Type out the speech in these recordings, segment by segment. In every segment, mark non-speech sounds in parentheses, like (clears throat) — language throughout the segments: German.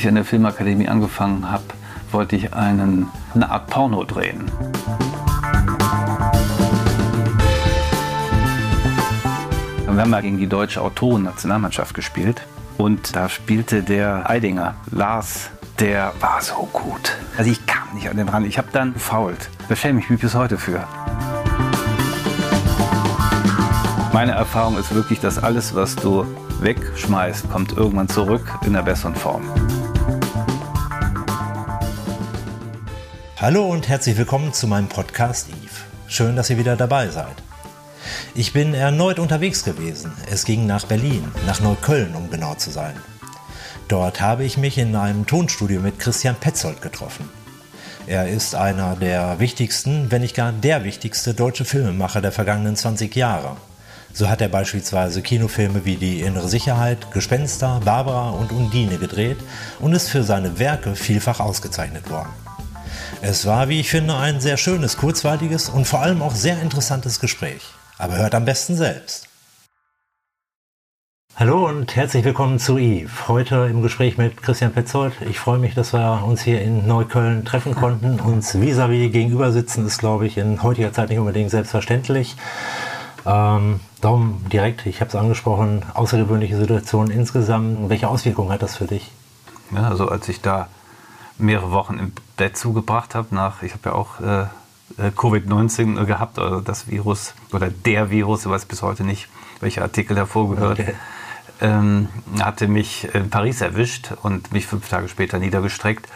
ich an der Filmakademie angefangen habe, wollte ich einen, eine Art Porno drehen. Wir haben mal gegen die deutsche Autoren-Nationalmannschaft gespielt. Und da spielte der Eidinger, Lars, der war so gut. Also ich kam nicht an den ran. Ich habe dann gefault. Da schäme ich mich bis heute für. Meine Erfahrung ist wirklich, dass alles, was du wegschmeißt, kommt irgendwann zurück in einer besseren Form. Hallo und herzlich willkommen zu meinem Podcast Eve. Schön, dass ihr wieder dabei seid. Ich bin erneut unterwegs gewesen. Es ging nach Berlin, nach Neukölln, um genau zu sein. Dort habe ich mich in einem Tonstudio mit Christian Petzold getroffen. Er ist einer der wichtigsten, wenn nicht gar der wichtigste deutsche Filmemacher der vergangenen 20 Jahre. So hat er beispielsweise Kinofilme wie Die innere Sicherheit, Gespenster, Barbara und Undine gedreht und ist für seine Werke vielfach ausgezeichnet worden. Es war, wie ich finde, ein sehr schönes, kurzweiliges und vor allem auch sehr interessantes Gespräch. Aber hört am besten selbst. Hallo und herzlich willkommen zu Eve. Heute im Gespräch mit Christian Petzold. Ich freue mich, dass wir uns hier in Neukölln treffen konnten. Uns vis-à-vis -vis gegenüber sitzen ist, glaube ich, in heutiger Zeit nicht unbedingt selbstverständlich. Ähm, darum direkt, ich habe es angesprochen, außergewöhnliche Situation insgesamt. Welche Auswirkungen hat das für dich? Ja, also als ich da mehrere Wochen im Bett zugebracht habe, nach, ich habe ja auch äh, äh, Covid-19 gehabt, oder das Virus oder der Virus, ich weiß bis heute nicht, welcher Artikel hervorgehört, okay. ähm, hatte mich in Paris erwischt und mich fünf Tage später niedergestreckt.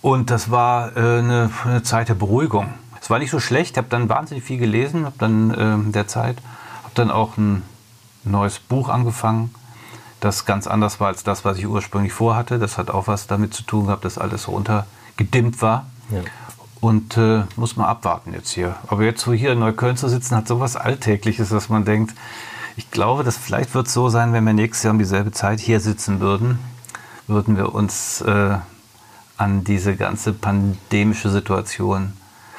Und das war äh, eine, eine, Zeit der Beruhigung. Es war nicht so schlecht, ich habe dann wahnsinnig viel gelesen, habe dann äh, der Zeit, habe dann auch ein neues Buch angefangen, das ganz anders war als das, was ich ursprünglich vorhatte. Das hat auch was damit zu tun gehabt, dass alles so runtergedimmt war. Ja. Und äh, muss man abwarten jetzt hier. Aber jetzt, wo hier in Neukölln zu sitzen, hat sowas Alltägliches, dass man denkt, ich glaube, dass vielleicht wird es so sein, wenn wir nächstes Jahr um dieselbe Zeit hier sitzen würden, würden wir uns äh, an diese ganze pandemische Situation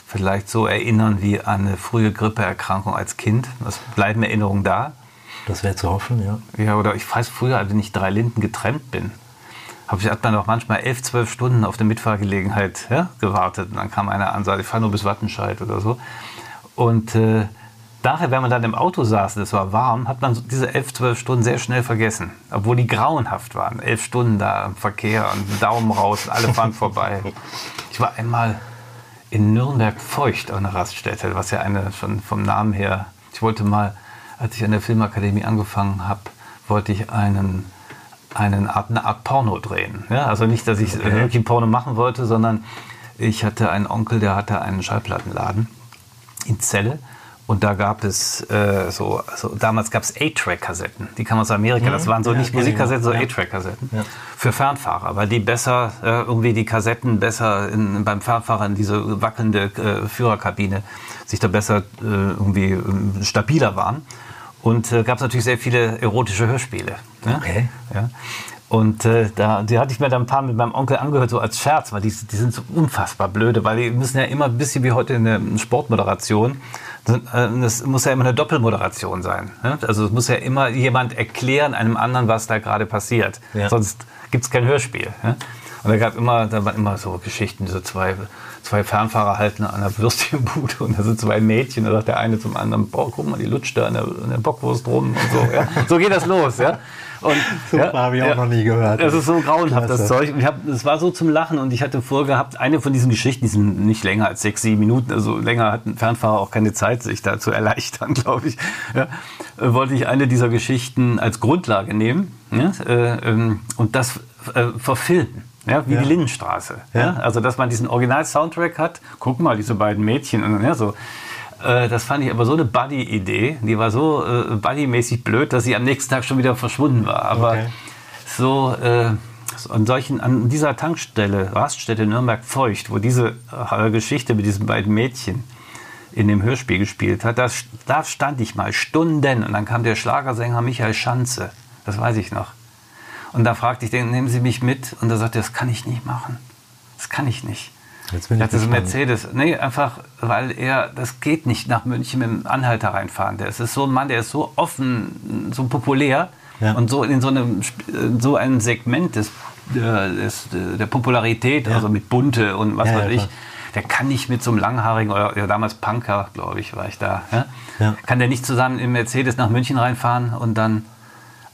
vielleicht so erinnern wie an eine frühe Grippeerkrankung als Kind. Es bleiben Erinnerungen da. Das wäre zu hoffen, ja. Ja, oder ich weiß früher, wenn ich drei Linden getrennt bin, hat man auch manchmal elf, zwölf Stunden auf eine Mitfahrgelegenheit ja, gewartet. Und dann kam einer an sagte, ich fahre nur bis Wattenscheid oder so. Und äh, daher, wenn man dann im Auto saß, es war warm, hat man diese elf, zwölf Stunden sehr schnell vergessen. Obwohl die grauenhaft waren. Elf Stunden da im Verkehr und Daumen raus, alle fahren vorbei. (laughs) Ich war einmal in Nürnberg feucht an einer Raststätte, was ja eine schon vom Namen her. Ich wollte mal, als ich an der Filmakademie angefangen habe, wollte ich einen einen Art, eine Art Porno drehen. Ja, also nicht, dass ich okay. wirklich Porno machen wollte, sondern ich hatte einen Onkel, der hatte einen Schallplattenladen in Celle. Und da gab es äh, so, so, damals gab es A-Track-Kassetten. Die kamen aus Amerika. Mhm. Das waren so ja, nicht Musikkassetten, so ja. A-Track-Kassetten ja. für Fernfahrer, weil die besser äh, irgendwie die Kassetten besser in, beim Fernfahrer in diese wackelnde äh, Führerkabine sich da besser äh, irgendwie ähm, stabiler waren. Und äh, gab es natürlich sehr viele erotische Hörspiele. Ne? Okay. Ja. Und äh, da, die hatte ich mir dann ein paar mit meinem Onkel angehört, so als Scherz, weil die, die sind so unfassbar blöde, weil die müssen ja immer ein bisschen wie heute in der Sportmoderation, das muss ja immer eine Doppelmoderation sein. Ne? Also es muss ja immer jemand erklären einem anderen, was da gerade passiert. Ja. Sonst gibt es kein Hörspiel. Ne? Und da gab immer, da waren immer so Geschichten, diese zwei zwei Fernfahrer halten an der Würstchenbude und da sind zwei Mädchen, da sagt der eine zum anderen, boah, guck mal, die lutscht da an der, an der Bockwurst rum und so. Ja. So geht das los, ja. Und, Super, ja, habe ich auch ja, noch nie gehört. Das ist so grauenhaft, Klasse. das Zeug. Und ich hab, das war so zum Lachen und ich hatte vorgehabt, eine von diesen Geschichten, die sind nicht länger als sechs, sieben Minuten, also länger hat ein Fernfahrer auch keine Zeit, sich da zu erleichtern, (laughs) glaube ich. Ja, wollte ich eine dieser Geschichten als Grundlage nehmen äh, ähm, und das äh, verfilmen ja, wie ja. die Lindenstraße. Ja. Also, dass man diesen Original-Soundtrack hat. Guck mal, diese beiden Mädchen. Und, ja, so. Äh, das fand ich aber so eine Buddy-Idee. Die war so äh, Buddy-mäßig blöd, dass sie am nächsten Tag schon wieder verschwunden war. Aber okay. so, äh, so an, solchen, an dieser Tankstelle, Raststätte Nürnberg-Feucht, wo diese äh, Geschichte mit diesen beiden Mädchen in dem Hörspiel gespielt hat, das, da stand ich mal Stunden. Und dann kam der Schlagersänger Michael Schanze. Das weiß ich noch. Und da fragte ich den, nehmen Sie mich mit? Und er sagte, das kann ich nicht machen. Das kann ich nicht. Jetzt bin ich er hatte so Mercedes. Nee, einfach, weil er, das geht nicht nach München mit dem Anhalter reinfahren. Der ist so ein Mann, der ist so offen, so populär ja. und so in so einem, so einem Segment des der, des, der Popularität, ja. also mit Bunte und was ja, weiß ich, der kann nicht mit so einem langhaarigen, oder ja, damals Punker, glaube ich, war ich da, kann der nicht zusammen im Mercedes nach München reinfahren und dann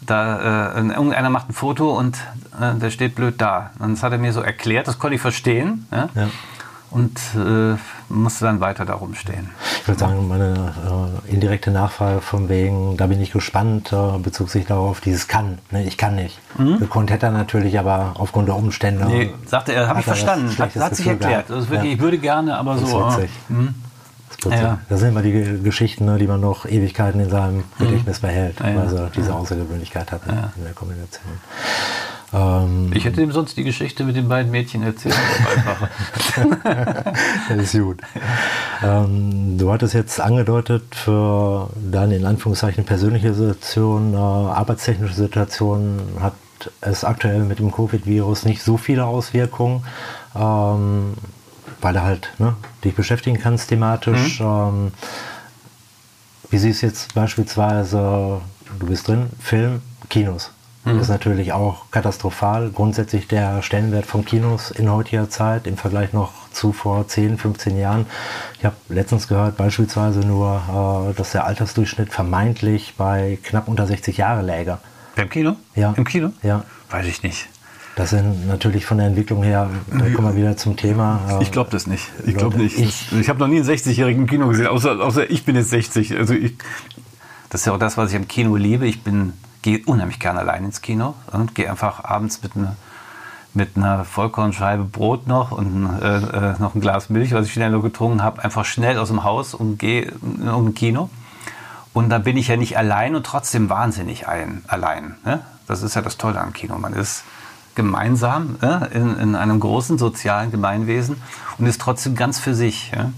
da äh, irgendeiner macht ein Foto und äh, der steht blöd da. Und das hat er mir so erklärt, das konnte ich verstehen. Ja? Ja. Und äh, musste dann weiter darum stehen. Ich würde sagen, meine äh, indirekte Nachfrage von wegen, da bin ich gespannt, äh, bezog sich darauf, dieses kann. Ne? Ich kann nicht. Mhm. Gekonnt hätte er natürlich, aber aufgrund der Umstände. Nee, sagte er, habe ich verstanden. Hat, hat sich erklärt. Das wirklich, ja. Ich würde gerne, aber so. Das ist witzig. Ja. Da sind immer die Geschichten, ne, die man noch Ewigkeiten in seinem mhm. Gedächtnis behält, ja, weil er diese Außergewöhnlichkeit hat ja. in der Kombination. Ähm, ich hätte ihm sonst die Geschichte mit den beiden Mädchen erzählt. das (laughs) ist gut. Ähm, du hattest jetzt angedeutet, für deine in Anführungszeichen persönliche Situation, äh, arbeitstechnische Situation hat es aktuell mit dem Covid-Virus nicht so viele Auswirkungen. Ähm, weil du halt ne, dich beschäftigen kannst thematisch. Mhm. Ähm, wie siehst du jetzt beispielsweise, du bist drin, Film, Kinos. Mhm. Das ist natürlich auch katastrophal. Grundsätzlich der Stellenwert von Kinos in heutiger Zeit im Vergleich noch zu vor 10, 15 Jahren. Ich habe letztens gehört beispielsweise nur, äh, dass der Altersdurchschnitt vermeintlich bei knapp unter 60 Jahre läge. Beim Kino? Ja. Im Kino? Ja. Weiß ich nicht. Das sind natürlich von der Entwicklung her, da kommen wir wieder zum Thema. Ich glaube das nicht. Ich glaube nicht. Ich, ich habe noch nie einen 60-Jährigen im Kino gesehen, außer, außer ich bin jetzt 60. Also ich, das ist ja auch das, was ich am Kino liebe. Ich gehe unheimlich gerne allein ins Kino und gehe einfach abends mit einer mit einer Vollkornscheibe Brot noch und äh, äh, noch ein Glas Milch, was ich schnell noch getrunken habe, einfach schnell aus dem Haus und gehe in ein Kino. Und da bin ich ja nicht allein und trotzdem wahnsinnig ein, allein. Ne? Das ist ja das Tolle am Kino. Man ist gemeinsam äh, in, in, einem großen sozialen Gemeinwesen und ist trotzdem ganz für sich. Ja?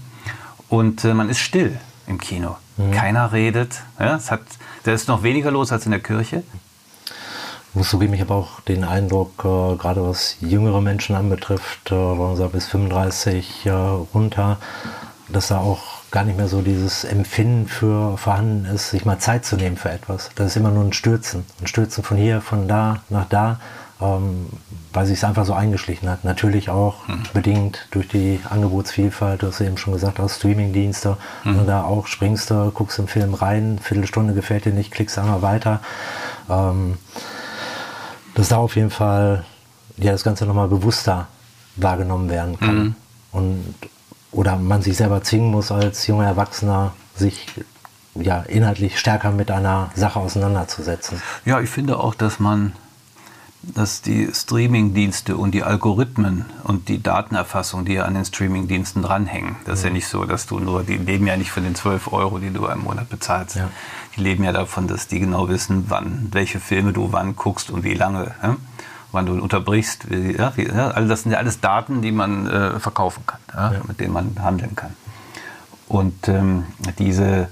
Und äh, man ist still im Kino. Mhm. Keiner redet. Ja? Es hat, da ist noch weniger los als in der Kirche. Ich muss zugeben, ich habe auch den Eindruck, äh, gerade was jüngere Menschen anbetrifft, äh, bis 35 äh, runter, dass da auch gar nicht mehr so dieses Empfinden für vorhanden ist, sich mal Zeit zu nehmen für etwas. Das ist immer nur ein Stürzen. Ein Stürzen von hier, von da nach da weil sich es einfach so eingeschlichen hat. Natürlich auch mhm. bedingt durch die Angebotsvielfalt, du hast eben schon gesagt, aus Streamingdienste, mhm. da auch springst du, guckst im Film rein, Viertelstunde gefällt dir nicht, klickst einmal weiter. Ähm, dass da auf jeden Fall ja, das Ganze nochmal bewusster wahrgenommen werden kann. Mhm. Und, oder man sich selber zwingen muss als junger Erwachsener, sich ja, inhaltlich stärker mit einer Sache auseinanderzusetzen. Ja, ich finde auch, dass man dass die Streamingdienste und die Algorithmen und die Datenerfassung, die ja an den Streamingdiensten dranhängen, das ist ja nicht so, dass du nur, die leben ja nicht von den 12 Euro, die du im Monat bezahlst. Ja. Die leben ja davon, dass die genau wissen, wann, welche Filme du wann guckst und wie lange, ja? wann du unterbrichst. Ja, also das sind ja alles Daten, die man äh, verkaufen kann, mit denen man handeln kann. Und ähm, diese,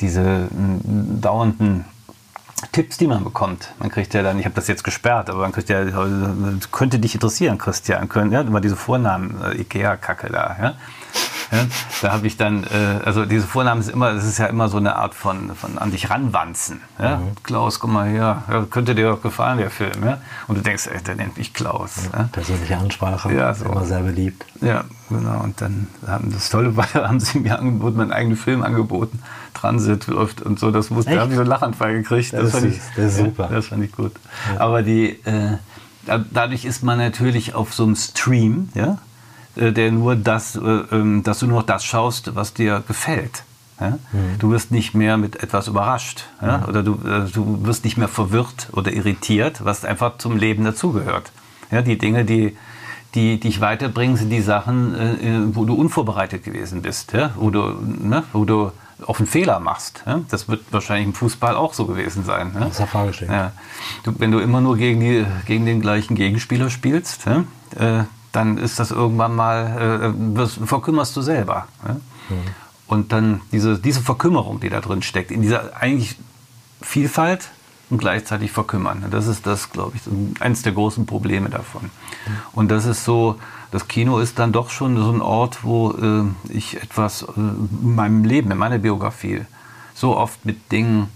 diese dauernden Tipps, die man bekommt. Man kriegt ja dann, ich habe das jetzt gesperrt, aber man kriegt ja, könnte dich interessieren, Christian, können, ja, immer diese Vornamen, äh, Ikea-Kacke da, ja. Ja, da habe ich dann, äh, also diese Vornamen ist immer, das ist ja immer so eine Art von, von an dich ranwanzen. Ja? Mhm. Klaus, guck mal her, ja, könnte dir doch gefallen, der Film. Ja? Und du denkst, ey, der nennt mich Klaus. Ja, persönliche Ansprache, ja, so. immer sehr beliebt. Ja, genau. Und dann haben das Tolle war, (laughs) haben sie mir angeboten, meinen eigenen Film angeboten. Transit läuft und so, das musste, da habe ich so einen Lachanfall gekriegt. Das, das fand ich, das super. das fand ich gut. Aber die, äh, dadurch ist man natürlich auf so einem Stream, ja, der nur das, äh, ähm, dass du nur noch das schaust, was dir gefällt. Ja? Mhm. Du wirst nicht mehr mit etwas überrascht ja? mhm. oder du, äh, du wirst nicht mehr verwirrt oder irritiert, was einfach zum Leben dazugehört. Ja, die Dinge, die, die dich weiterbringen, sind die Sachen, äh, wo du unvorbereitet gewesen bist, ja? wo, du, ne? wo du auf einen Fehler machst. Ja? Das wird wahrscheinlich im Fußball auch so gewesen sein. Ja? Das ist ja. du, wenn du immer nur gegen, die, gegen den gleichen Gegenspieler spielst, ja? äh, dann ist das irgendwann mal, äh, wirst, verkümmerst du selber. Ja? Mhm. Und dann diese, diese Verkümmerung, die da drin steckt, in dieser eigentlich Vielfalt und gleichzeitig verkümmern. Das ist das, glaube ich, eines der großen Probleme davon. Mhm. Und das ist so, das Kino ist dann doch schon so ein Ort, wo äh, ich etwas äh, in meinem Leben, in meiner Biografie so oft mit Dingen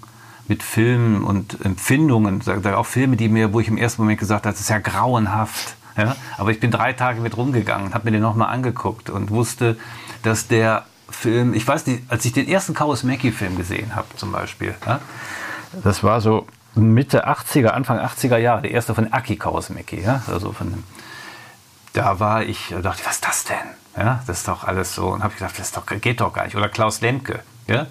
mit Filmen und Empfindungen, auch Filme, die mir, wo ich im ersten Moment gesagt habe, das ist ja grauenhaft. Ja? Aber ich bin drei Tage mit rumgegangen, habe mir den nochmal angeguckt und wusste, dass der Film, ich weiß nicht, als ich den ersten Chaos Mackie-Film gesehen habe, zum Beispiel, ja? das war so Mitte 80er, Anfang 80er Jahre, der erste von Aki Chaos Mackie, ja? also von da war ich, da dachte ich, was ist das denn? Ja, das ist doch alles so. Und habe ich gedacht, das doch, geht doch gar nicht. Oder Klaus Lemke. Ja?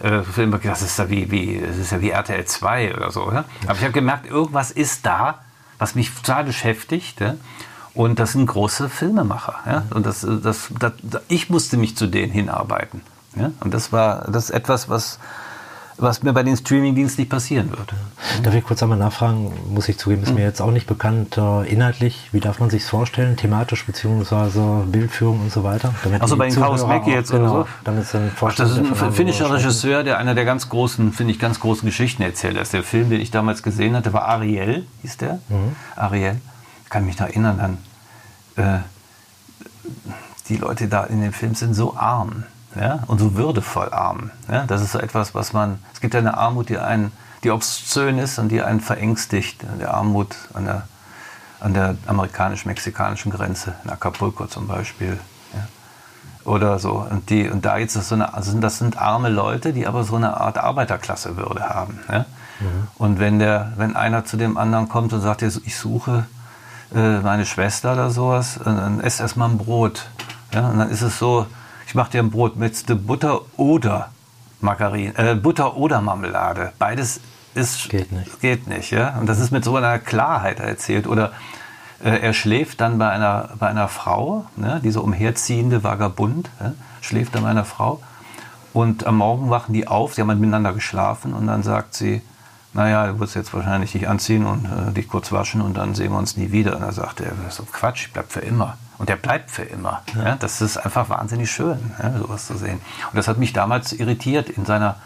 Äh, das ist ja wie, wie, das ist ja wie RTL 2 oder so. Ja? Aber ich habe gemerkt, irgendwas ist da, was mich total beschäftigt. Ja? Und das sind große Filmemacher. Ja? Und das, das, das, ich musste mich zu denen hinarbeiten. Ja? Und das war das ist etwas, was was mir bei den Streamingdiensten nicht passieren wird. Darf ich kurz einmal nachfragen? Muss ich zugeben, ist mhm. mir jetzt auch nicht bekannt. Äh, inhaltlich, wie darf man sich vorstellen? Thematisch beziehungsweise Bildführung und so weiter? Also bei den Chaos Mac jetzt genau, oder so? Damit Ach, das ist ein finnischer Regisseur, der einer der ganz großen, finde ich, ganz großen Geschichten erzählt. Das ist der Film, den ich damals gesehen hatte, war Ariel, hieß der. Mhm. Ariel. Ich kann mich noch erinnern an. Äh, die Leute da in dem Film sind so arm ja, und so würdevoll arm. Ja, das ist so etwas, was man, es gibt ja eine Armut, die einen, die obszön ist und die einen verängstigt. Der Armut an der, an der amerikanisch-mexikanischen Grenze, in Acapulco zum Beispiel. Ja. Oder so. Und, die, und da jetzt so eine, also das sind arme Leute, die aber so eine Art Arbeiterklassewürde haben. Ja. Mhm. Und wenn, der, wenn einer zu dem anderen kommt und sagt, ich suche äh, meine Schwester oder sowas, dann ess erstmal ein Brot. Ja, und dann ist es so, ich mache dir ein Brot mit Butter oder Margarine, äh, Butter oder Marmelade. Beides ist, geht nicht. Geht nicht ja? Und das ist mit so einer Klarheit erzählt. Oder äh, er schläft dann bei einer, bei einer Frau, ne? diese umherziehende Vagabund, ja? schläft dann bei einer Frau. Und am Morgen wachen die auf, sie haben miteinander geschlafen und dann sagt sie, naja, du wirst jetzt wahrscheinlich dich anziehen und äh, dich kurz waschen und dann sehen wir uns nie wieder. Und dann sagt er, das ist so Quatsch, ich bleib für immer. Und der bleibt für immer. Ja. ja. das ist einfach wahnsinnig schön, ja, sowas zu sehen. Und das hat mich damals irritiert in seiner,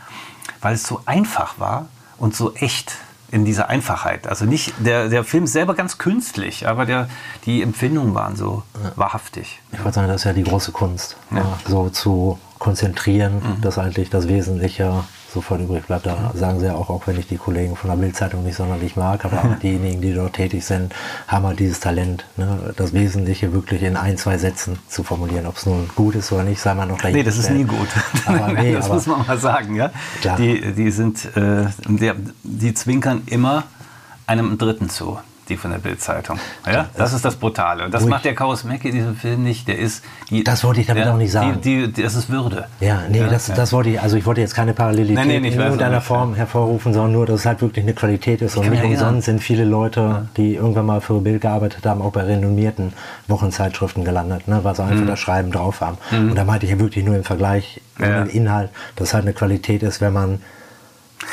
weil es so einfach war und so echt in dieser Einfachheit. Also nicht der, der Film selber ganz künstlich, aber der, die Empfindungen waren so wahrhaftig. Ich würde sagen, das ist ja die große Kunst, so zu konzentrieren, mhm. dass eigentlich das Wesentliche sofort übrig bleibt. Da sagen sie ja auch, auch wenn ich die Kollegen von der Bildzeitung nicht sonderlich mag, aber auch (laughs) diejenigen, die dort tätig sind, haben halt dieses Talent, ne, das Wesentliche wirklich in ein, zwei Sätzen zu formulieren. Ob es nun gut ist oder nicht, sei mal noch dahin. Nee, das ist nie gut. (laughs) Aber, nee, das aber, muss man mal sagen. Ja? Die, die, sind, äh, die, die zwinkern immer einem Dritten zu die von der Bildzeitung. Ja, das ist das Brutale. Und das macht der Chaos Mac in diesem Film nicht. Der ist die, Das wollte ich damit der, auch nicht sagen. Die, die, das ist Würde. Ja, nee, ja, das, ja. das wollte ich, also ich wollte jetzt keine Parallelität nee, nee, in irgendeiner Form hervorrufen, sondern nur, dass es halt wirklich eine Qualität ist. Und nicht umsonst sind viele Leute, die irgendwann mal für Bild gearbeitet haben, auch bei renommierten Wochenzeitschriften gelandet, ne, weil sie einfach mhm. das Schreiben drauf haben. Mhm. Und da meinte ich ja wirklich nur im Vergleich ja. den Inhalt, dass es halt eine Qualität ist, wenn man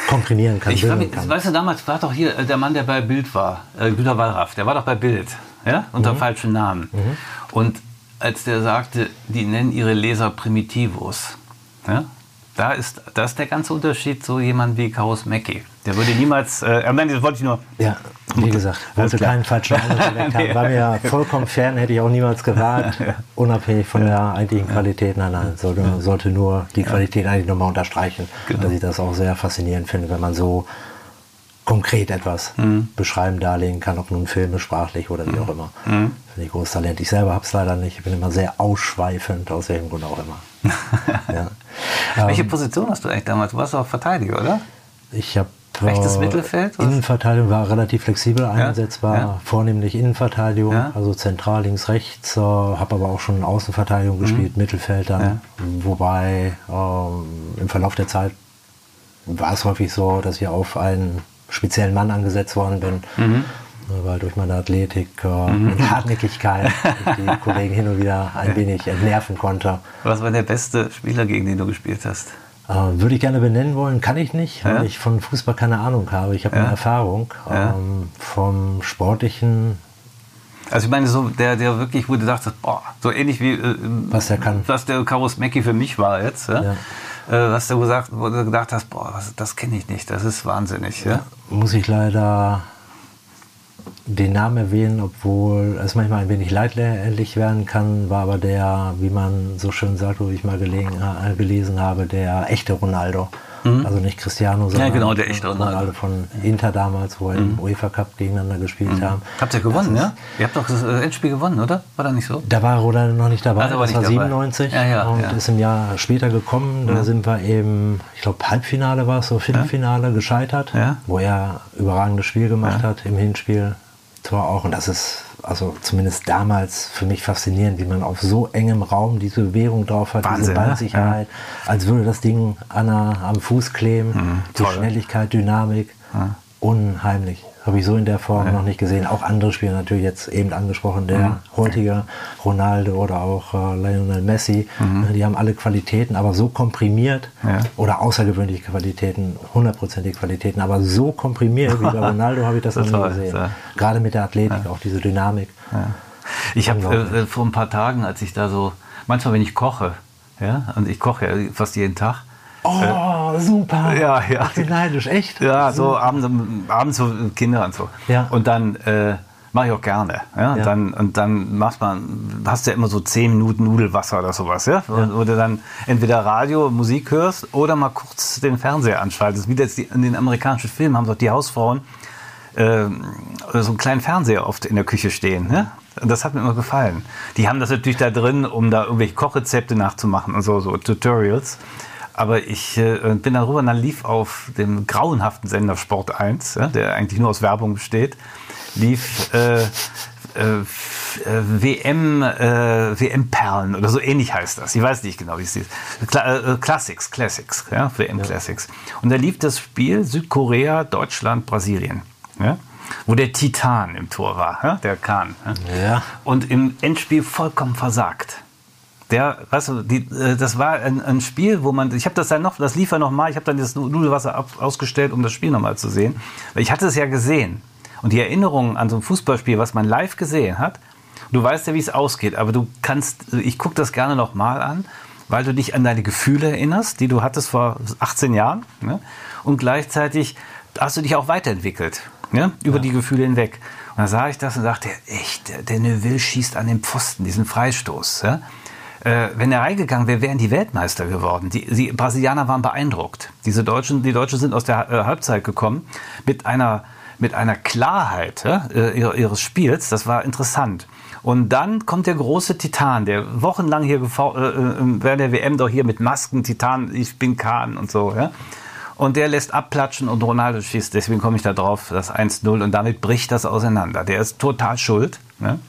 komprimieren kann. Ich mich, kann. Weißt du, damals war doch hier äh, der Mann, der bei Bild war, äh, Günter Wallraff, der war doch bei Bild, ja, unter mhm. falschem Namen. Mhm. Und als der sagte, die nennen ihre Leser Primitivos, ja, da ist, da ist der ganze Unterschied so jemand wie Chaos Mackie. Der würde niemals, äh, nein, das wollte ich nur. Ja, wie gesagt, wollte keinen falschen Eindruck nee. War mir ja vollkommen fern, hätte ich auch niemals gewagt, (laughs) unabhängig von der eigentlichen Qualität. Nein, nein, sollte, sollte nur die Qualität eigentlich nochmal unterstreichen. Genau. Dass ich das auch sehr faszinierend finde, wenn man so konkret etwas mhm. beschreiben, darlegen kann, ob nun filmisch, sprachlich oder wie auch immer. Mhm. Finde ich großes Talent. Ich selber habe es leider nicht. Ich bin immer sehr ausschweifend, aus welchem Grund auch immer. (laughs) ja. Welche ähm, Position hast du eigentlich damals? Du warst auch Verteidiger, oder? Ich habe Rechtes Mittelfeld? Was? Innenverteidigung war relativ flexibel einsetzbar, ja? vornehmlich Innenverteidigung, ja? also zentral links, rechts, äh, habe aber auch schon Außenverteidigung mhm. gespielt, Mittelfeld dann, wobei ähm, im Verlauf der Zeit war es häufig so, dass ich auf einen speziellen Mann angesetzt worden bin. Mhm weil durch meine Athletik äh, mhm. und Hartnäckigkeit (laughs) die Kollegen hin und wieder ein wenig entnerven konnte. Was war der beste Spieler, gegen den du gespielt hast? Äh, würde ich gerne benennen wollen, kann ich nicht, weil ja? ich von Fußball keine Ahnung habe. Ich habe ja. eine Erfahrung ja. ähm, vom sportlichen. Also ich meine, so der, der wirklich, wo du dachtest, boah, so ähnlich wie äh, was der kann. Was der Karus Mecki für mich war jetzt, ja? Äh, was du gesagt, wo du gedacht hast, boah, das, das kenne ich nicht, das ist wahnsinnig. Muss ich leider den Namen erwähnen, obwohl es manchmal ein wenig leidlich werden kann, war aber der, wie man so schön sagt, wo ich mal gelegen, äh, gelesen habe, der echte Ronaldo. Also nicht Cristiano, sondern Ja, genau, der echte Ronaldo. Von Inter damals, wo wir im UEFA Cup gegeneinander gespielt haben. Habt ihr gewonnen, ja? Ihr habt doch das äh, Endspiel gewonnen, oder? War das nicht so? Da war Ronaldo noch nicht dabei, da war das war nicht dabei. 97 Ja, ja, und ist im Jahr später gekommen. Da sind wir eben, ich glaube Halbfinale war es, so Viertelfinale gescheitert, wo er überragendes Spiel gemacht hat im Hinspiel. Tor auch und das ist also zumindest damals für mich faszinierend, wie man auf so engem Raum diese Bewegung drauf hat, diese Wahnsinn, ne? Ballsicherheit, als würde das Ding an der, am Fuß kleben, die toll. Schnelligkeit, Dynamik, unheimlich. Habe ich so in der Form noch nicht gesehen. Auch andere Spieler natürlich jetzt eben angesprochen, der heutige Ronaldo oder auch äh, Lionel Messi, äh, die haben alle Qualitäten, aber so komprimiert Ja. oder außergewöhnliche Qualitäten, hundertprozentige Qualitäten, aber so komprimiert wie bei (laughs) Ronaldo habe ich das, Das noch nie gesehen. ja. Gerade mit der Athletik, auch diese Dynamik. Ich habe Unglaublich. äh, vor ein paar Tagen, als ich da so, manchmal wenn ich koche, ja, und ich koche ja fast jeden Tag, Oh, super. Ja, ja. Ich bin neidisch, echt? Ja, so abends, abends so Kinder und so. Ja. Und dann äh, mache ich auch gerne. Ja? Ja. Dann, und dann macht man, hast du ja immer so 10 Minuten Nudelwasser oder sowas, ja? Wo du dann entweder Radio, Musik hörst oder mal kurz den Fernseher anschaltest. Wie das die, in den amerikanischen Filmen haben doch die Hausfrauen äh, so einen kleinen Fernseher oft in der Küche stehen. Ne? Und das hat mir immer gefallen. Die haben das natürlich da drin, um da irgendwelche Kochrezepte nachzumachen und so, so Tutorials. Aber ich äh, bin dann rüber und dann lief auf dem grauenhaften Sender Sport 1, ja, der eigentlich nur aus Werbung besteht, lief äh, äh, äh, WM, äh, WM-Perlen oder so ähnlich heißt das. Ich weiß nicht genau, wie es ist. Kla äh, Classics, Classics, ja, WM Classics. Und da lief das Spiel Südkorea, Deutschland, Brasilien. Ja, wo der Titan im Tor war, ja, der Kahn. Ja. Ja. Und im Endspiel vollkommen versagt. Der, weißt du, die, äh, das war ein, ein Spiel, wo man, ich habe das dann noch, das lief ja noch mal, ich habe dann das Nudelwasser ab, ausgestellt, um das Spiel noch mal zu sehen. Weil ich hatte es ja gesehen. Und die Erinnerung an so ein Fußballspiel, was man live gesehen hat, du weißt ja, wie es ausgeht, aber du kannst, ich gucke das gerne noch mal an, weil du dich an deine Gefühle erinnerst, die du hattest vor 18 Jahren. Ne? Und gleichzeitig hast du dich auch weiterentwickelt, ne? über die Gefühle hinweg. Und dann sah ich das und dachte, echt, der, der Neuville schießt an den Pfosten, diesen Freistoß. Ja? Äh, wenn er reingegangen wäre, wären die Weltmeister geworden. Die, die Brasilianer waren beeindruckt. Diese Deutschen, die Deutschen sind aus der äh, Halbzeit gekommen mit einer, mit einer Klarheit äh, ihres, Spiels. Das war interessant. Und dann kommt der große Titan, der wochenlang hier äh, äh, während der WM doch hier mit Masken, Titan, ich bin Kahn und so. Ja? Und der lässt abplatschen und Ronaldo schießt. Deswegen komme ich da drauf, das 1-0. Und damit bricht das auseinander. Der ist total schuld. Ne?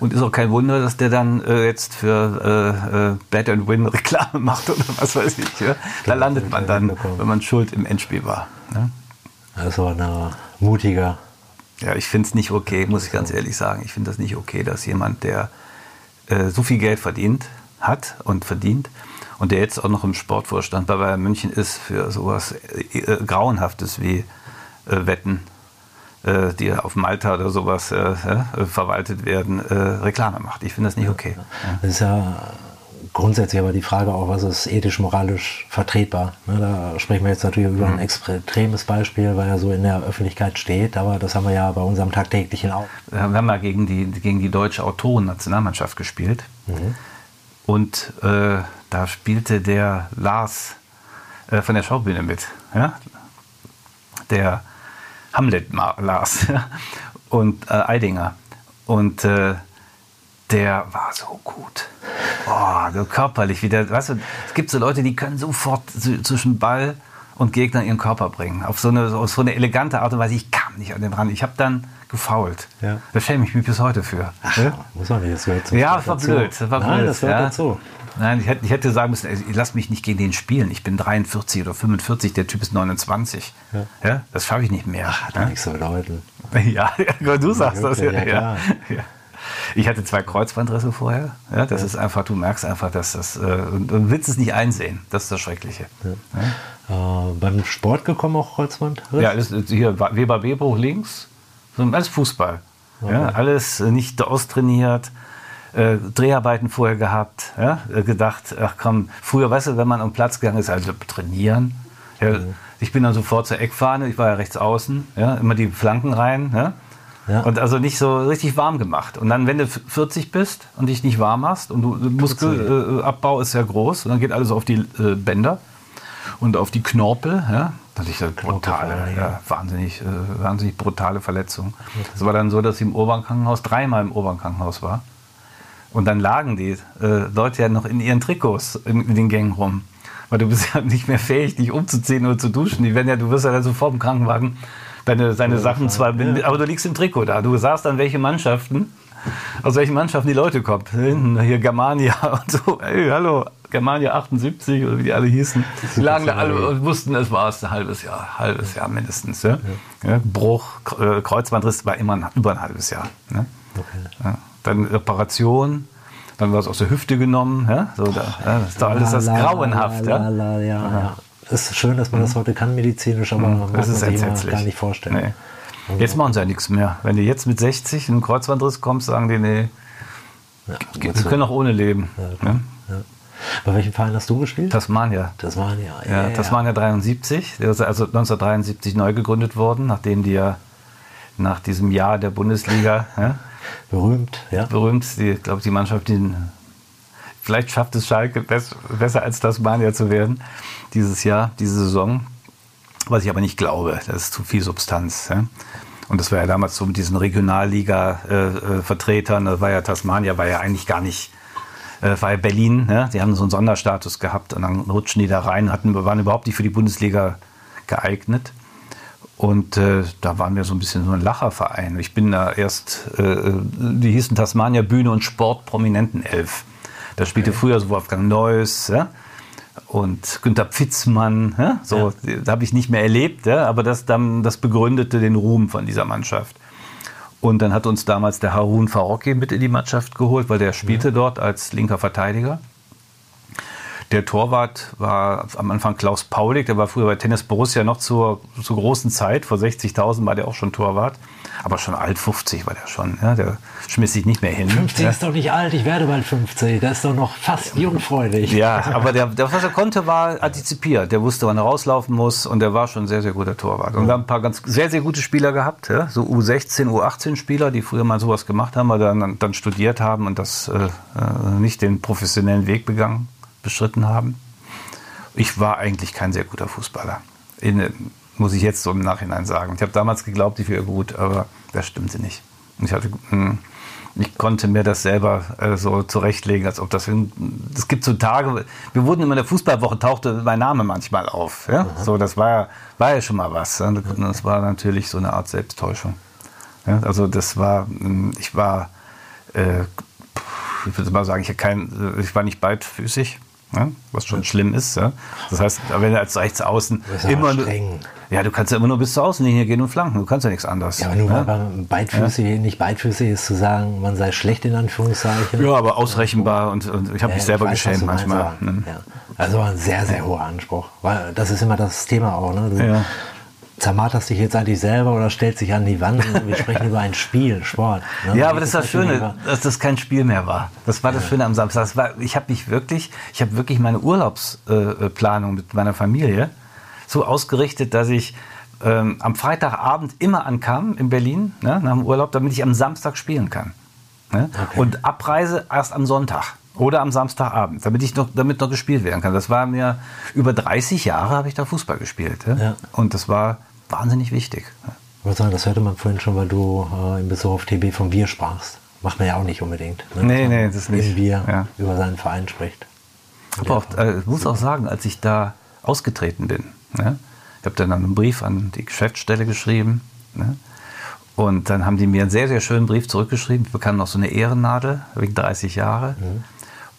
Und ist auch kein Wunder, dass der dann äh, jetzt für äh, äh, Bet and Win Reklame (laughs) macht oder was weiß ich. Ja? Da landet man dann, wenn man schuld im Endspiel war. Ne? Das war ein mutiger. Ja, ich finde es nicht okay, muss ich ganz ehrlich sagen. Ich finde das nicht okay, dass jemand, der äh, so viel Geld verdient hat und verdient und der jetzt auch noch im Sportvorstand bei Bayern München ist für sowas äh, äh, Grauenhaftes wie Wetten, die auf Malta oder sowas äh, äh, verwaltet werden, äh, Reklame macht. Ich finde das nicht okay. Das ist ja grundsätzlich aber die Frage auch, was ist ethisch, moralisch vertretbar. Ne, da sprechen wir jetzt natürlich über Mhm. ein extremes Beispiel, weil er so in der Öffentlichkeit steht, aber das haben wir ja bei unserem tagtäglichen auch. Wir haben mal gegen die, gegen die deutsche Autoren-Nationalmannschaft gespielt. Und äh, da spielte der Lars äh, von der Schaubühne mit. Ja? Der Hamlet Lars (laughs) und äh, Eidinger. Und äh, der war so gut. Oh, so körperlich wieder. Weißt du, es gibt so Leute, die können sofort zwischen Ball und Gegner ihren Körper bringen. Auf so eine, auf so eine elegante Art und Weise. Ich kam nicht an den ran. Ich habe dann gefault. Ja. Da schäme ich mich bis heute für. Ach, Ja? muss man zum Ja, das war blöd. Das war Nein, blöd. das gehört ja. dazu. Nein, ich hätte, ich hätte sagen müssen, lass mich nicht gegen den spielen. Ich bin 43 oder 45, der Typ ist 29. Ja. das schaffe ich nicht mehr. Hat doch nichts zu bedeuten. (laughs) Ja, ja du sagst das. Ja, Ja, ja, ja. Ich hatte zwei Kreuzbandrisse vorher. Ja, das ist einfach, du merkst einfach, dass das, äh, und, und willst es nicht einsehen. Das ist das Schreckliche. Ja, Äh, beim Sport gekommen auch Kreuzband? ja das ist hier Weber Bebruch links, so alles Fußball. Ja, alles äh, nicht austrainiert. Äh, Dreharbeiten vorher gehabt, ja, äh, gedacht, ach komm, früher, weißt du, wenn man am Platz gegangen ist, also trainieren. Ja, Ich bin dann sofort zur Eckfahne, ich war ja rechts außen, ja, immer die Flanken rein. Ja. Ja. Und also nicht so richtig warm gemacht. Und dann, wenn du 40 bist und dich nicht warm machst und du Muskelabbau ist ja groß und dann geht alles auf die äh, Bänder. und auf die Knorpel. Ja? Natürlich eine brutale, ja, ja. wahnsinnig, äh, wahnsinnig brutale Verletzung. Es war dann so, dass sie im Oberkrankenhaus, dreimal im Oberkrankenhaus war. Und dann lagen die äh, Leute ja noch in ihren Trikots in, in den Gängen rum. Weil du bist ja (laughs) nicht mehr fähig, dich umzuziehen oder zu duschen. Die werden ja, du wirst ja dann sofort im Krankenwagen deine, deine Sachen zwar, mit, aber du liegst im Trikot da. Du sahst dann, welche Mannschaften, aus welchen Mannschaften die Leute kommen. Hinten hier Germania (laughs) und so. Hey, hallo, Germania 78 oder wie die alle hießen. Die lagen da alle und wussten, es war es ein halbes Jahr, halbes Jahr mindestens. Ja? Ja, Bruch, äh, Kreuzbandriss war immer ein, über ein halbes Jahr. Ne? Ja. Dann Reparation, dann war es aus der Hüfte genommen. Ja? So, da, ja, das ist doch alles das La, grauenhaft. la, Ja? la, ja, ja. Es ist schön, dass man das heute kann medizinisch, aber Mhm. Das ist entsetzlich. gar nicht vorstellen. Nee. Jetzt machen sie ja nichts mehr. Wenn du jetzt mit 60 in einen Kreuzbandriss kommst, sagen die, nee, wir können auch ohne leben. Ja. Bei welchem Verein hast du gespielt? Tasmania. Das waren ja. Ja, Tasmania 73, der ist also 1973 neu gegründet worden, nachdem die ja nach diesem Jahr der Bundesliga ja, Berühmt, ja. berühmt, ich glaube, die Mannschaft, die vielleicht schafft es Schalke bess, besser als Tasmania zu werden dieses Jahr, diese Saison. Was ich aber nicht glaube, das ist zu viel Substanz. Ja. Und das war ja damals so mit diesen Regionalliga-Vertretern, da war ja Tasmania, war ja eigentlich gar nicht, äh, war ja Berlin, ja. die haben so einen Sonderstatus gehabt und dann rutschen die da rein, hatten, waren überhaupt nicht für die Bundesliga geeignet. Und äh, da waren wir so ein bisschen so ein Lacherverein. Ich bin da erst, äh, die hießen Tasmania Bühne und Sport Prominenten 11. Da spielte früher so Wolfgang Neuss ja? und Günter Pfitzmann. Ja? So, Da habe ich nicht mehr erlebt, ja? aber das, dann, das begründete den Ruhm von dieser Mannschaft. Und dann hat uns damals der Harun Farocki mit in die Mannschaft geholt, weil der spielte dort als linker Verteidiger. Der Torwart war am Anfang Klaus Paulik, der war früher bei Tennis Borussia noch zur, zur großen Zeit, vor 60.000 war der auch schon Torwart. Aber schon alt 50 war der schon, ja, der schmiss sich nicht mehr hin. 50 ja. ist doch nicht alt, ich werde bald 50. Das ist doch noch fast jungfräulich. Ja, aber der, der, was er konnte, war antizipiert. Der wusste, wann er rauslaufen muss und der war schon ein sehr, sehr guter Torwart. Und wir haben ein paar ganz sehr, sehr gute Spieler gehabt, ja? so U16, U18 Spieler, die früher mal sowas gemacht haben, aber dann, dann studiert haben und das äh, äh, nicht den professionellen Weg begangen, beschritten haben. Ich war eigentlich kein sehr guter Fußballer. In, muss ich jetzt so im Nachhinein sagen. Ich habe damals geglaubt, ich wäre gut, aber das stimmte nicht. Ich hatte, mh, ich konnte mir das selber äh, so zurechtlegen, als ob das. Es gibt so Tage, wir wurden immer in der Fußballwoche, tauchte mein Name manchmal auf. Ja? So, das war ja, war ja schon mal was. Ja? Das war natürlich so eine Art Selbsttäuschung. Ja? Also, das war, mh, ich war, äh, ich würde mal sagen, ich, kein, ich war nicht beidfüßig. Ja, was schon schlimm ist. Ja. Das heißt, wenn du als Rechtsaußen Das ist aber immer nur, streng. ja, du kannst ja immer nur bis zur Außenlinie gehen und flanken. Du kannst ja nichts anderes. Ja, aber nur ja. man beidfüßig, nicht beidfüßig ist, zu sagen, man sei schlecht in Anführungszeichen. Ja, aber ausrechenbar und, und ich habe mich Ja, selber weiß, geschämt manchmal. ne? Ja. Also ein sehr, sehr hoher Anspruch. Weil das ist immer das Thema auch. Ne? Du Zermarterst dich jetzt eigentlich selber oder stellst dich an die Wand. Wir sprechen über ein Spiel, Sport. Ne? Ja, aber das ist das Schöne, über- dass das kein Spiel mehr war. Das war das Schöne am Samstag. Das war, ich habe mich wirklich, ich habe wirklich meine Urlaubsplanung mit meiner Familie so ausgerichtet, dass ich ähm, am Freitagabend immer ankam in Berlin ne, nach dem Urlaub, damit ich am Samstag spielen kann. Ne? Okay. Und Abreise erst am Sonntag oder am Samstagabend, damit ich noch, damit noch gespielt werden kann. Das war mir über 30 Jahre habe ich da Fußball gespielt. Ja? Ja. Und das war wahnsinnig wichtig. Ich würde sagen, das hörte man vorhin schon, weil du äh, in Bezug auf TB vom Wir sprachst. Macht man ja auch nicht unbedingt. Ne? Nee, nee, das nicht. Im Wir Ja. über seinen Verein spricht. Aber auch, äh, ich muss auch sagen, als ich da ausgetreten bin, ne, ich habe dann einen Brief an die Geschäftsstelle geschrieben. Ne, und dann haben die mir einen sehr, sehr schönen Brief zurückgeschrieben. Ich bekam noch so eine Ehrennadel wegen 30 Jahre.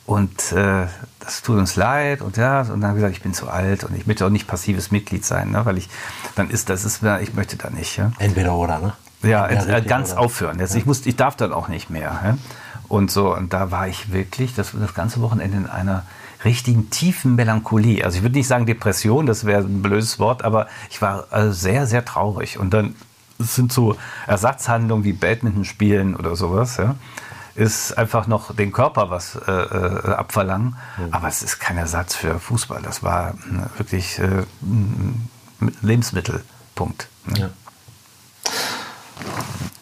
Und äh, das tut uns leid. Und ja, und dann habe ich gesagt, ich bin zu alt und ich möchte auch nicht passives Mitglied sein, ne, weil ich, dann ist das, ist, ich möchte da nicht. Ja. Entweder oder, ne? Ja, Entweder äh, ganz oder- aufhören. Jetzt, ich, muss, ich darf dann auch nicht mehr. Ja? Und so, und da war ich wirklich das, das ganze Wochenende in einer richtigen tiefen Melancholie. Also ich würde nicht sagen Depression, das wäre ein blödes Wort, aber ich war äh, sehr, sehr traurig. Und dann sind so Ersatzhandlungen wie Badminton spielen oder sowas, ja, ist einfach noch den Körper was äh, äh, abverlangen. Aber es ist kein Ersatz für Fußball. Das war äh, wirklich äh, Lebensmittelpunkt. Ne? Ja.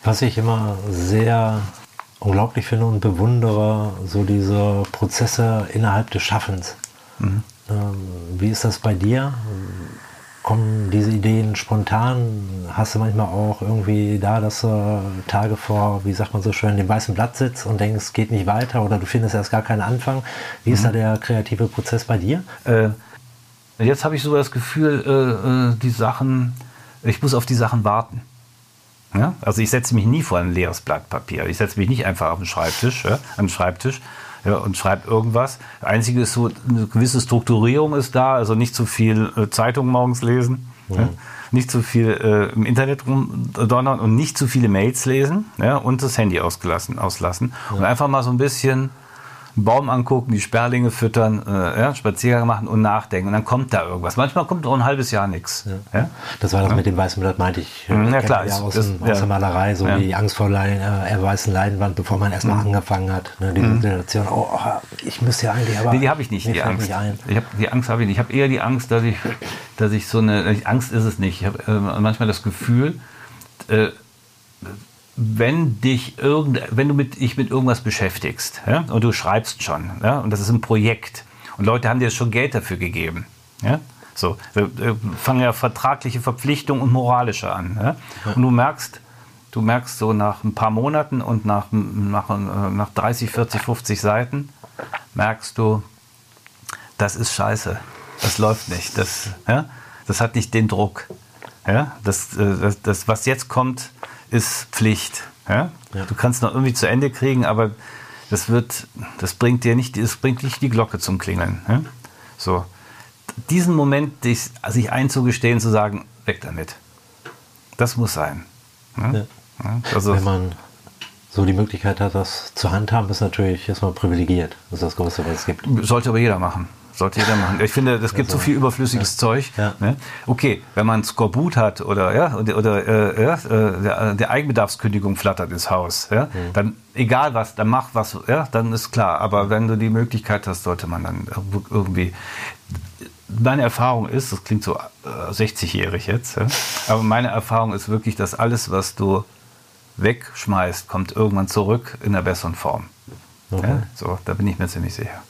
Was ich immer sehr unglaublich finde und bewundere, so diese Prozesse innerhalb des Schaffens. Mhm. Ähm, wie ist das bei dir? Kommen diese Ideen spontan? Hast du manchmal auch irgendwie da, dass du Tage vor, wie sagt man so schön, dem weißen Blatt sitzt und denkst, es geht nicht weiter oder du findest erst gar keinen Anfang? Wie mhm. ist da der kreative Prozess bei dir? Äh, jetzt habe ich so das Gefühl, äh, äh, die Sachen, ich muss auf die Sachen warten. Ja? Also ich setze mich nie vor ein leeres Blatt Papier. Ich setze mich nicht einfach auf den Schreibtisch, ja, an den Schreibtisch ja, und schreibe irgendwas. Das Einzige ist so, eine gewisse Strukturierung ist da, also nicht zu viel äh, Zeitung morgens lesen. Ja? Nicht zu viel äh, im Internet rumdonnern und nicht zu viele Mails lesen ja, und das Handy ausgelassen, auslassen. Und einfach mal so ein bisschen einen Baum angucken, die Sperlinge füttern, äh, ja, Spaziergang machen und nachdenken. Und dann kommt da irgendwas. Manchmal kommt auch ein halbes Jahr nichts. Ja. Ja? Das war das mit dem weißen Blatt, meinte ich. Mhm, ja, klar. Ja, aus, das, aus der Malerei, so die Angst vor der äh, weißen Leinwand, bevor man erstmal mhm. angefangen hat. Ne, die mhm. Situation, oh, oh, ich müsste ja eigentlich, aber. Nee, die habe ich nicht, die Angst. Ich hab, die Angst habe ich nicht. Ich habe eher die Angst, dass ich, dass ich so eine. Angst ist es nicht. Ich habe äh, manchmal das Gefühl, äh, wenn dich irgend, wenn du mit, dich mit irgendwas beschäftigst ja, und du schreibst schon ja, und das ist ein Projekt und Leute haben dir schon Geld dafür gegeben, ja, so wir, wir fangen ja vertragliche Verpflichtungen und moralische an ja, und du merkst, du merkst so nach ein paar Monaten und nach, nach, nach 30, 40, 50 Seiten merkst du, das ist scheiße, das läuft nicht, das, ja, das hat nicht den Druck, ja, das, äh, das, das was jetzt kommt ist Pflicht. Ja? ja? Du kannst noch irgendwie zu Ende kriegen, aber das wird, das bringt dir nicht, das bringt nicht die Glocke zum Klingeln. Ja? So. Diesen Moment, sich einzugestehen, zu sagen, weg damit. Das muss sein. Ja? Also, Wenn man so die Möglichkeit hat, das zu handhaben, ist natürlich erstmal privilegiert. Das ist das Größte, was es gibt. Sollte aber jeder machen. Sollte jeder machen. Ich finde, das gibt also, so viel überflüssiges ja. Zeug. Ja. Ne? Okay, wenn man Skorbut hat oder, ja, oder, oder äh, ja, äh, der, der, Eigenbedarfskündigung flattert ins Haus, ja, mhm. dann egal was, dann mach was, ja, dann ist klar. Aber wenn du die Möglichkeit hast, sollte man dann irgendwie. Meine Erfahrung ist, das klingt so äh, 60-jährig jetzt, ja, aber meine Erfahrung ist wirklich, dass alles, was du wegschmeißt, kommt irgendwann zurück in einer besseren Form. Okay. Ja, so, da bin ich mir ziemlich sicher.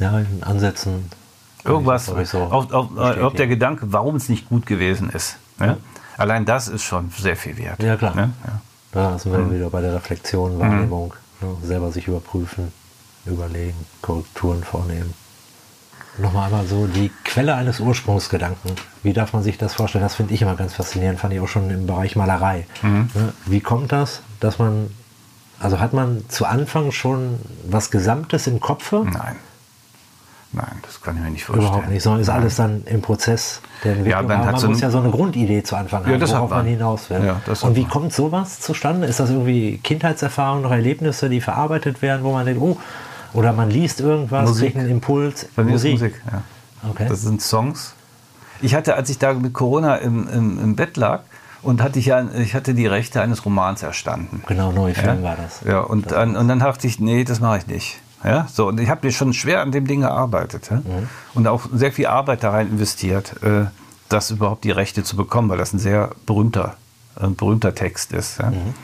Ja, in Ansätzen. Irgendwas, so auf, auf, auf, der Gedanke, warum es nicht gut gewesen ist. Ne? Ja. Allein das ist schon sehr viel wert. Ja, klar. Ne? Ja. Da sind wir mhm. wieder bei der Reflexion, Wahrnehmung, mhm. ne? selber sich überprüfen, überlegen, Korrekturen vornehmen. Nochmal einmal so die Quelle eines Ursprungsgedanken. Wie darf man sich das vorstellen? Das finde ich immer ganz faszinierend, fand ich auch schon im Bereich Malerei. Mhm. Ne? Wie kommt das, dass man, also hat man zu Anfang schon was Gesamtes im Kopf? Nein. Nein, das kann ich mir nicht vorstellen. Überhaupt nicht, sondern ist alles dann im Prozess der Entwicklung. Ja, man, man so muss ja so eine Grundidee zu Anfang haben, ja, worauf man hinaus will. Ja, Und wie kommt sowas zustande? Ist das irgendwie Kindheitserfahrungen, noch Erlebnisse, die verarbeitet werden, wo man denkt, oh, oder man liest irgendwas, Musik. kriegt einen Impuls? Bei mir Musik. ist Musik, ja. Okay. Das sind Songs. Ich hatte, als ich da mit Corona im, im, im Bett lag, und hatte ich ja, ich hatte die Rechte eines Romans erstanden. Genau, neue Film ja? war das. Ja, und, dann, und dann dachte ich, nee, das mache ich nicht. Ja, so, und ich habe mir schon schwer an dem Ding gearbeitet ja? mhm. und auch sehr viel Arbeit da rein investiert, äh, das überhaupt die Rechte zu bekommen, weil das ein sehr berühmter, ein berühmter Text ist. Ja? Mhm.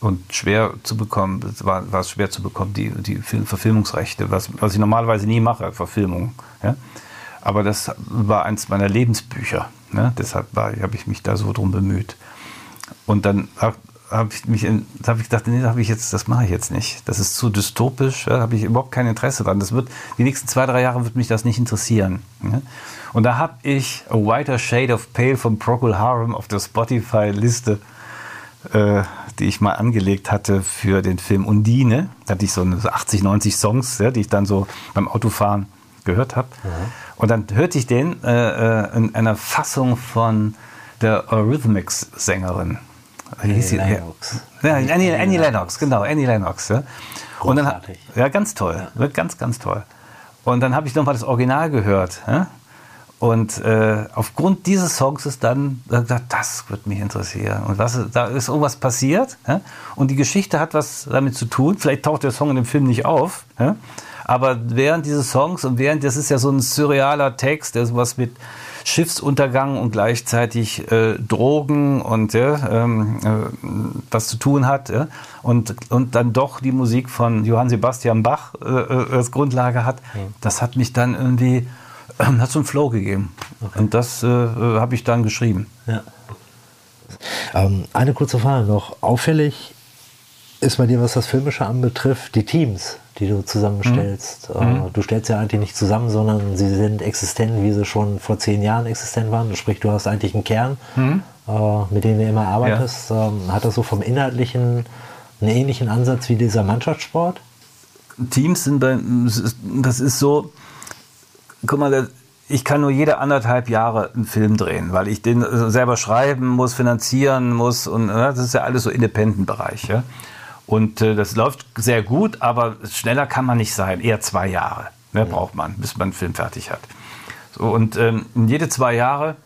Und schwer zu bekommen, war, war es schwer zu bekommen, die, die Verfilmungsrechte, was, was ich normalerweise nie mache, Verfilmung. Ja? Aber das war eins meiner Lebensbücher. Ne? Deshalb habe ich mich da so drum bemüht. Und dann habe ich mich, habe ich gedacht, nee, das, ich jetzt, das mache ich jetzt nicht. Das ist zu dystopisch, da habe ich überhaupt kein Interesse dran. Das wird, die nächsten zwei, drei Jahre wird mich das nicht interessieren. Und da habe ich A Whiter Shade of Pale von Procol Harum auf der Spotify-Liste, äh, die ich mal angelegt hatte für den Film Undine. Da hatte ich so 80, 90 Songs, ja, die ich dann so beim Autofahren gehört habe. Mhm. Und dann hörte ich den äh, äh in einer Fassung von der Eurythmics-Sängerin. Annie Lennox. Ja, Annie, Annie, Annie Lennox, genau, Annie Lennox. Ja. Und dann, ja, ganz toll, ja. ganz, ganz toll. Und dann habe ich nochmal das Original gehört. Ja? Und äh, aufgrund dieses Songs ist dann gesagt, das wird mich interessieren. Und was, da ist irgendwas passiert. Ja? Und die Geschichte hat was damit zu tun. Vielleicht taucht der Song in dem Film nicht auf. Ja? Aber während dieses Songs und während, das ist ja so ein surrealer Text, der sowas mit Schiffsuntergang und gleichzeitig äh, Drogen und ja, ähm, äh, was zu tun hat. Ja? Und, und dann doch die Musik von Johann Sebastian Bach äh, äh als Grundlage hat. Das hat mich dann irgendwie (clears throat) hat so einen Flow gegeben. Okay. Und das äh, äh habe ich dann geschrieben. Ja. Ähm, eine kurze Frage noch. Auffällig ist bei dir, was das Filmische anbetrifft, die Teams, die du zusammenstellst. Mhm. Äh, mhm. du stellst ja eigentlich nicht zusammen, sondern sie sind existent, wie sie schon vor zehn Jahren existent waren. Sprich, du hast eigentlich einen Kern, mhm. äh, mit dem du immer arbeitest. Ja. Ähm, hat das so vom Inhaltlichen einen ähnlichen Ansatz wie dieser Mannschaftssport? Teams sind bei, das ist so, guck mal, ich kann nur jede anderthalb Jahre einen Film drehen, weil ich den selber schreiben muss, finanzieren muss und das ist ja alles so Independent-Bereich. Ja? Und äh, das läuft sehr gut, aber schneller kann man nicht sein, eher zwei Jahre mehr ja. braucht man, bis man einen Film fertig hat. So, und ähm, jede zwei Jahre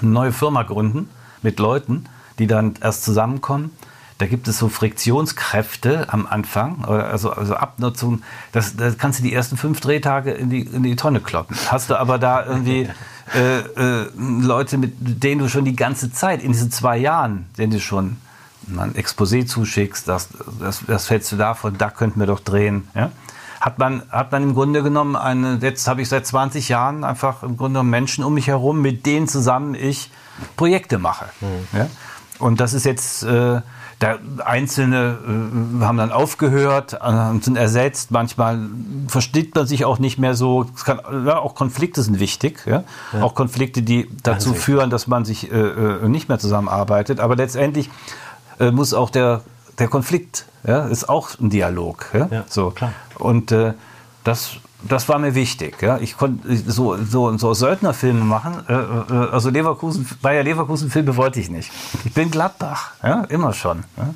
eine neue Firma gründen mit Leuten, die dann erst zusammenkommen da gibt es so Friktionskräfte am Anfang, also, also Abnutzung. Das, das kannst du die ersten fünf Drehtage in die, in die Tonne kloppen. Hast du aber da irgendwie (laughs) äh, äh, Leute, mit denen du schon die ganze Zeit, in diesen zwei Jahren, denen du schon ein Exposé zuschickst, das, das, das fällst du davon, da könnten wir doch drehen. Ja? Hat man, hat man im Grunde genommen eine, jetzt habe ich seit 20 Jahren einfach im Grunde genommen Menschen um mich herum, mit denen zusammen ich Projekte mache. Mhm. Ja? Und das ist jetzt, äh, da Einzelne äh, haben dann aufgehört äh, sind ersetzt. Manchmal versteht man sich auch nicht mehr so. Kann, ja, auch Konflikte sind wichtig. Ja? ja. Auch Konflikte, die dazu Einsicht. führen, dass man sich äh, äh, nicht mehr zusammenarbeitet. Aber letztendlich äh, muss auch der, der Konflikt, ja, ist auch ein Dialog. Ja? ja so. Klar. Und äh, das das war mir wichtig. Ja. Ich konnte so, so, so Söldnerfilme machen. Äh, äh, also Leverkusen, Bayer Leverkusen-Filme wollte ich nicht. Ich bin Gladbach, ja, immer schon. Ja.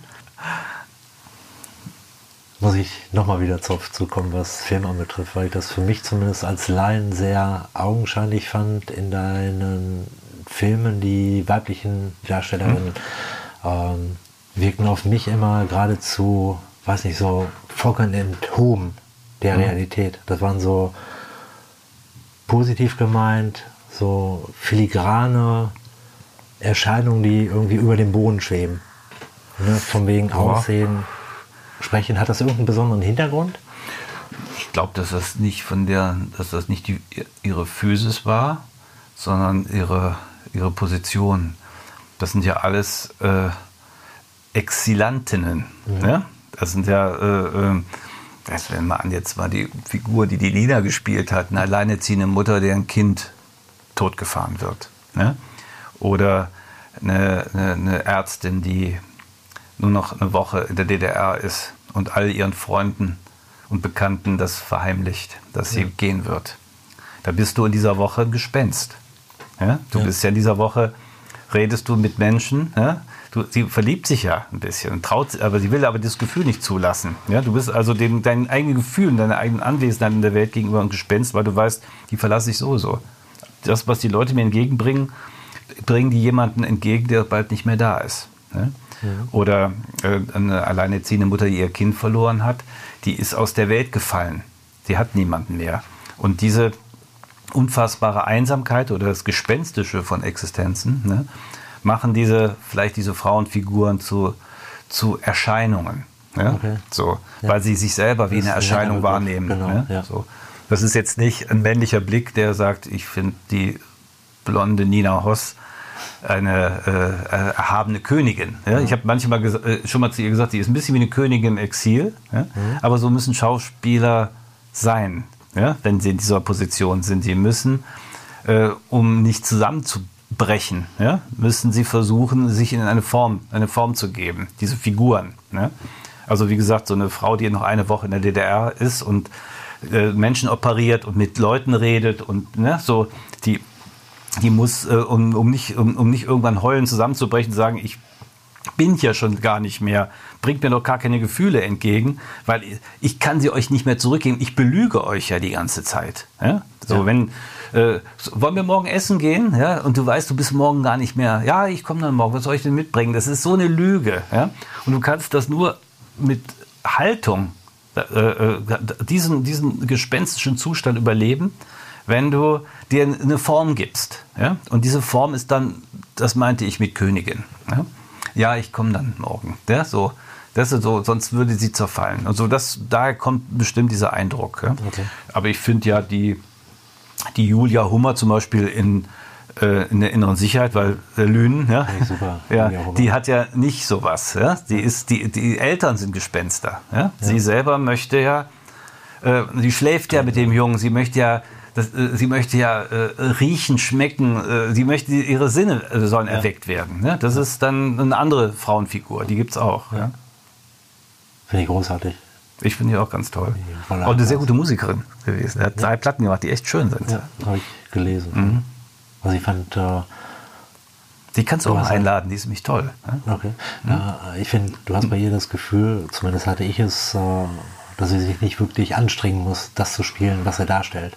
Muss ich nochmal wieder darauf zukommen, was Film anbetrifft, weil ich das für mich zumindest als Laien sehr augenscheinlich fand in deinen Filmen. Die weiblichen Darstellerinnen mhm. ähm, wirken auf mich immer geradezu, weiß nicht, so vollkommen enthoben der mhm. Realität. Das waren so positiv gemeint, so filigrane Erscheinungen, die irgendwie über dem Boden schweben. Ne? Von wegen. Aussehen, Sprechen. Hat das irgendeinen besonderen Hintergrund? Ich glaube, dass das nicht von der, dass das nicht die, ihre Physis war, sondern ihre, ihre Position. Das sind ja alles äh, Exilantinnen. Mhm. Ne? Das sind ja äh, äh, das wenn man jetzt mal die Figur, die die Nina gespielt hat, eine alleinerziehende Mutter, deren Kind totgefahren wird. Ne? Oder eine, eine, eine, Ärztin, die nur noch eine Woche in der DDR ist und all ihren Freunden und Bekannten das verheimlicht, dass sie ja. gehen wird. Da bist du in dieser Woche ein Gespenst. Ja? Du ja. bist ja in dieser Woche, redest du mit Menschen, ja? Du, sie verliebt sich ja ein bisschen, traut, aber sie will aber das Gefühl nicht zulassen. Ja, du bist also dem, deinen eigenen Gefühlen, deiner eigenen Anwesenheit in der Welt gegenüber ein Gespenst, weil du weißt, die verlasse ich sowieso. Das, was die Leute mir entgegenbringen, bringen die jemanden entgegen, der bald nicht mehr da ist. Ne? Ja. Oder äh, eine alleinerziehende Mutter, die ihr Kind verloren hat, die ist aus der Welt gefallen. Sie hat niemanden mehr. Und diese unfassbare Einsamkeit oder das Gespenstische von Existenzen, ne, machen diese, vielleicht diese Frauenfiguren zu, zu Erscheinungen. Ja? Okay. So, ja. Weil sie sich selber wie das eine Erscheinung wahrnehmen. Genau, ne? ja. so. Das ist jetzt nicht ein männlicher Blick, der sagt, ich finde die blonde Nina Hoss eine äh, erhabene Königin. Ja? Ich habe manchmal äh, schon mal zu ihr gesagt, sie ist ein bisschen wie eine Königin im Exil, ja? mhm. aber so müssen Schauspieler sein, ja? wenn sie in dieser Position sind. Sie müssen, äh, um nicht zusammenzubrechen, brechen, ja, müssen sie versuchen, sich in eine Form, eine Form zu geben, diese Figuren. Ja. Also wie gesagt, so eine Frau, die noch eine Woche in der DDR ist und äh, Menschen operiert und mit Leuten redet und ne, so, die, die muss, äh, um, um, nicht, um, um nicht irgendwann heulen zusammenzubrechen, sagen, ich bin ja schon gar nicht mehr, bringt mir doch gar keine Gefühle entgegen, weil ich kann sie euch nicht mehr zurückgeben. Ich belüge euch ja die ganze Zeit. Ja? So, ja. wenn äh, wollen wir morgen essen gehen? Ja? Und du weißt, du bist morgen gar nicht mehr. Ja, ich komme dann morgen. Was soll ich denn mitbringen? Das ist so eine Lüge. Ja? Und du kannst das nur mit Haltung, äh, äh, diesen, diesen gespenstischen Zustand überleben, wenn du dir eine Form gibst. Ja? Und diese Form ist dann, das meinte ich mit Königin. Ja, ja ich komme dann morgen. Ja? So. Das ist so, sonst würde sie zerfallen. Also das, daher kommt bestimmt dieser Eindruck. Ja? Okay. Aber ich finde ja die die Julia Hummer zum Beispiel in, äh, in der inneren Sicherheit, weil äh, Lünen, ja, Ja, (laughs) ja, die hat ja nicht sowas. Ja? Die, ist, die, die Eltern sind Gespenster. Ja? Sie selber möchte ja, äh, sie schläft ja mit dem Jungen, sie möchte ja, das, äh, sie möchte ja äh, riechen, schmecken, äh, sie möchte, ihre Sinne äh, sollen erweckt werden. Ne? Das ist dann eine andere Frauenfigur, die gibt es auch. Ja? Finde ich großartig. Ich finde die auch ganz toll. voller Und eine sehr gute Musikerin gewesen. Er hat drei Platten gemacht, die echt schön sind. Ja, habe ich gelesen. Mhm. Also ich fand, äh, Die kannst du auch mal ja- einladen, die ist nämlich toll. Ja? okay. Ja, ich finde, du hast bei ihr das Gefühl, zumindest hatte ich es, äh, dass sie sich nicht wirklich anstrengen muss, das zu spielen, was er darstellt.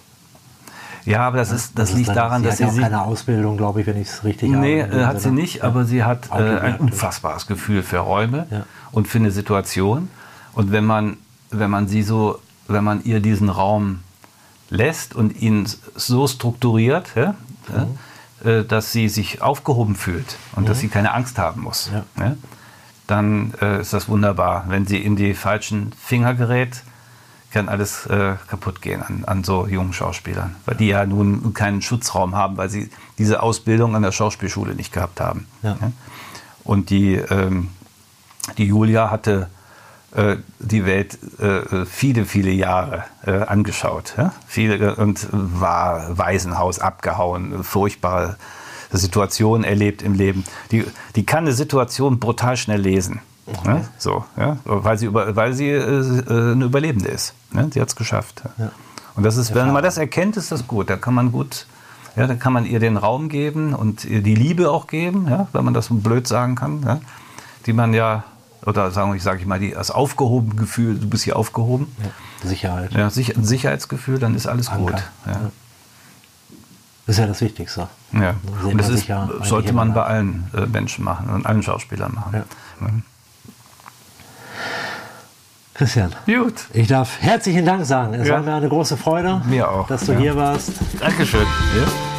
Ja, aber das, ist, das ist liegt dann- daran, sie dass hat sie ja auch sich keine Ausbildung, glaube ich, wenn ich es richtig Nee, habe. dem äh, hat sie nicht, aber sie hat äh, ein unfassbares Gefühl für Räume Ja. und für eine Situation. Und wenn man, wenn man sie so, wenn man ihr diesen Raum lässt und ihn so strukturiert, ja, ja, äh, dass sie sich aufgehoben fühlt und dass sie keine Angst haben muss, Ja. ja, dann äh, ist das wunderbar. Wenn sie in die falschen Finger gerät, kann alles äh, kaputt gehen an, an so jungen Schauspielern, weil die ja nun keinen Schutzraum haben, weil sie diese Ausbildung an der Schauspielschule nicht gehabt haben. Und die, ähm, die Julia hatte äh, die Welt äh, viele, viele Jahre äh, angeschaut. Ja? Viele, und war Waisenhaus abgehauen, furchtbare Situationen erlebt im Leben. Die, die kann eine Situation brutal schnell lesen. Ja? So, ja? weil sie, über, weil sie äh, äh, eine Überlebende ist. Ne? Sie hat es geschafft. Ja. Und das ist, wenn man das erkennt, ist das gut. Da kann man gut, ja, dann kann man ihr den Raum geben und ihr die Liebe auch geben, ja, wenn man das so blöd sagen kann, ja, die man ja, oder sagen wir, sage ich mal, die, das aufgehobene Gefühl, du bist hier aufgehoben, Ja, Sicherheit. ja, sich, ein Sicherheitsgefühl, dann ist alles Anker. gut. Ja. Das ist ja das Wichtigste. Ja. sehnt Und das ist, ja sollte man bei allen äh, Menschen machen und allen Schauspielern machen. Ja. Christian, Gut. ich darf herzlichen Dank sagen. Es Ja. war mir eine große Freude, Mir auch, dass du hier warst. Dankeschön. Ja.